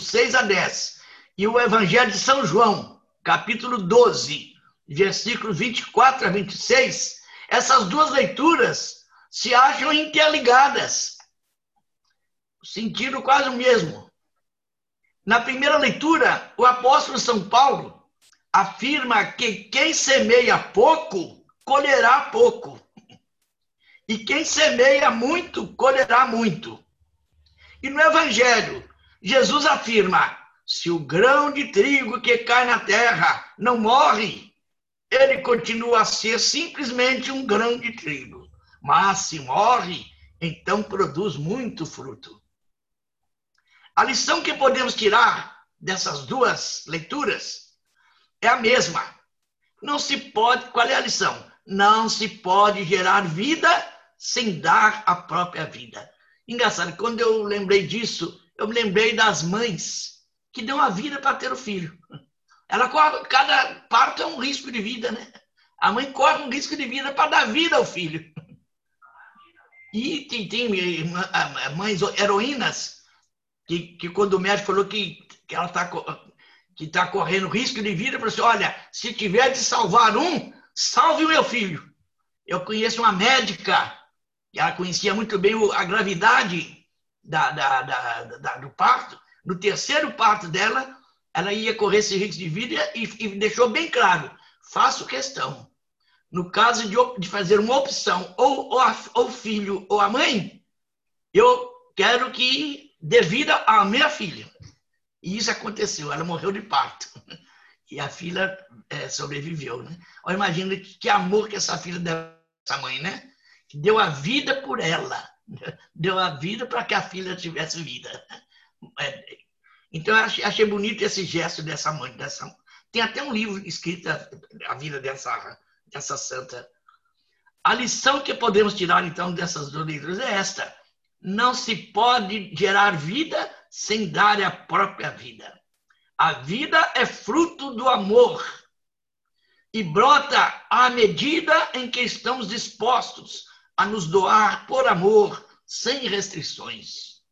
6 a 10, e o Evangelho de São João, capítulo 12, versículos 24 a 26, essas duas leituras se acham interligadas. Sentido quase o mesmo. Na primeira leitura, o apóstolo São Paulo afirma que quem semeia pouco, colherá pouco. E quem semeia muito, colherá muito. E no Evangelho, Jesus afirma: se o grão de trigo que cai na terra não morre, ele continua a ser simplesmente um grão de trigo. Mas se morre, então produz muito fruto. A lição que podemos tirar dessas duas leituras é a mesma. Não se pode, qual é a lição? Não se pode gerar vida sem dar a própria vida. Engraçado, quando eu lembrei disso, eu me lembrei das mães que dão a vida para ter o filho. Ela corre, cada parto é um risco de vida, né? A mãe corre um risco de vida para dar vida ao filho. E tem, tem mães heroínas que, que quando o médico falou que, que ela está que tá correndo risco de vida, falou assim, olha, se tiver de salvar um, salve o meu filho. Eu conheço uma médica, ela conhecia muito bem a gravidade da, da, da, do parto. No terceiro parto dela, ela ia correr esse risco de vida e, e deixou bem claro: faço questão. No caso de, de fazer uma opção, ou, o filho ou a mãe, eu quero que dê vida à minha filha. E isso aconteceu, ela morreu de parto. E a filha é, sobreviveu. Né? Olha, imagina que amor que essa filha deu essa mãe, né? Que deu a vida por ela. Deu a vida para que a filha tivesse vida. É, então, eu achei, bonito esse gesto dessa mãe. Dessa... Tem até um livro escrito a vida dessa, dessa santa. A lição que podemos tirar, então, dessas duas leituras é esta. Não se pode gerar vida sem dar a própria vida. A vida é fruto do amor e brota à medida em que estamos dispostos a nos doar por amor, sem restrições.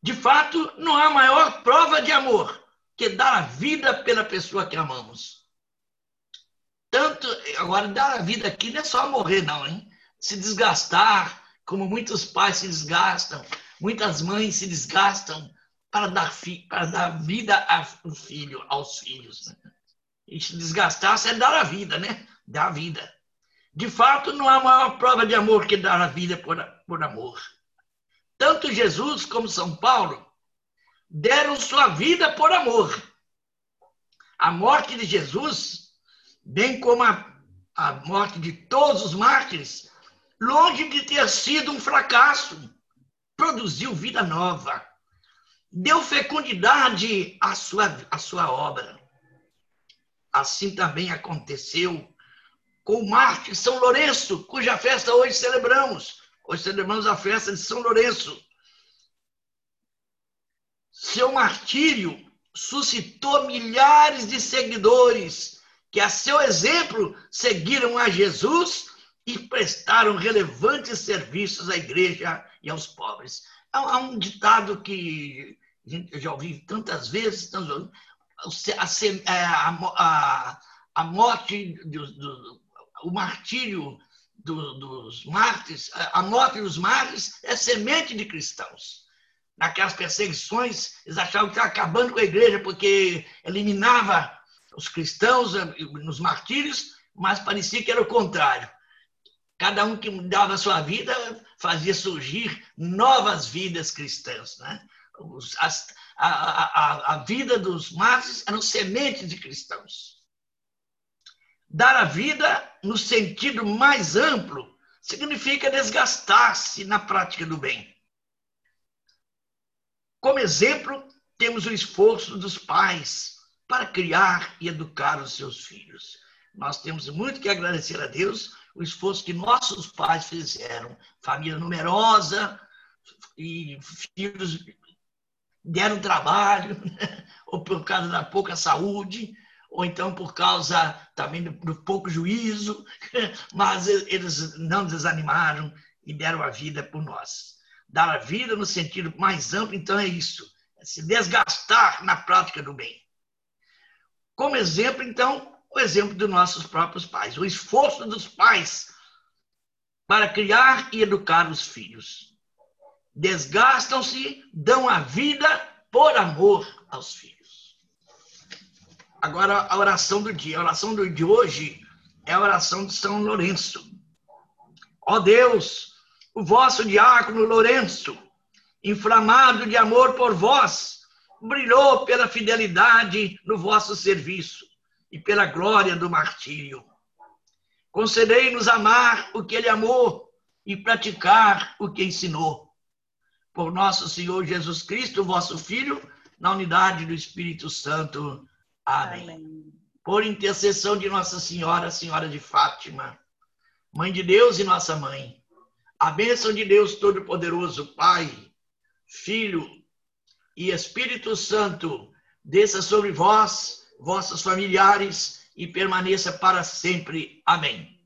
De fato, não há maior prova de amor que dar a vida pela pessoa que amamos. Tanto, agora, dar a vida aqui não é só morrer, não, hein? Se desgastar, como muitos pais se desgastam, muitas mães se desgastam para dar, para dar vida ao filho, aos filhos. Né? E se desgastar é dar a vida, né? Dar a vida. De fato, não há maior prova de amor que dar a vida por, por amor. Tanto Jesus como São Paulo deram sua vida por amor. A morte de Jesus, bem como a, a morte de todos os mártires, longe de ter sido um fracasso, produziu vida nova, deu fecundidade à sua, à sua obra. Assim também aconteceu com o mártir São Lourenço, cuja festa hoje celebramos. Hoje celebramos a festa de São Lourenço. Seu martírio suscitou milhares de seguidores que, a seu exemplo, seguiram a Jesus e prestaram relevantes serviços à igreja e aos pobres. Há um ditado que eu já ouvi tantas vezes, a, a, a morte, do, do, o martírio do, dos mártires, a morte dos mártires é semente de cristãos. Naquelas perseguições, eles achavam que estava acabando com a igreja porque eliminava os cristãos eh, nos martírios, mas parecia que era o contrário. Cada um que dava a sua vida fazia surgir novas vidas cristãs. Né? As, a, a, a vida dos mártires eram sementes de cristãos. Dar a vida, no sentido mais amplo, significa desgastar-se na prática do bem. Como exemplo, temos o esforço dos pais para criar e educar os seus filhos. Nós temos muito que agradecer a Deus o esforço que nossos pais fizeram. Família numerosa e filhos deram trabalho, ou por causa da pouca saúde, ou então por causa também do, do pouco juízo, mas eles não desanimaram e deram a vida por nós. Dar a vida no sentido mais amplo, então, é isso: se desgastar na prática do bem. Como exemplo, então, o exemplo dos nossos próprios pais, o esforço dos pais para criar e educar os filhos. Desgastam-se, dão a vida por amor aos filhos. Agora, a oração do dia. A oração do de hoje é a oração de São Lourenço. Ó Deus, o vosso diácono Lourenço, inflamado de amor por vós, brilhou pela fidelidade no vosso serviço e pela glória do martírio. Concedei-nos amar o que ele amou e praticar o que ensinou. Por nosso Senhor Jesus Cristo, vosso Filho, na unidade do Espírito Santo. Amém. Amém. Por intercessão de Nossa Senhora, Senhora de Fátima, Mãe de Deus e nossa mãe, a bênção de Deus Todo-Poderoso, Pai, Filho e Espírito Santo, desça sobre vós, vossos familiares e permaneça para sempre. Amém.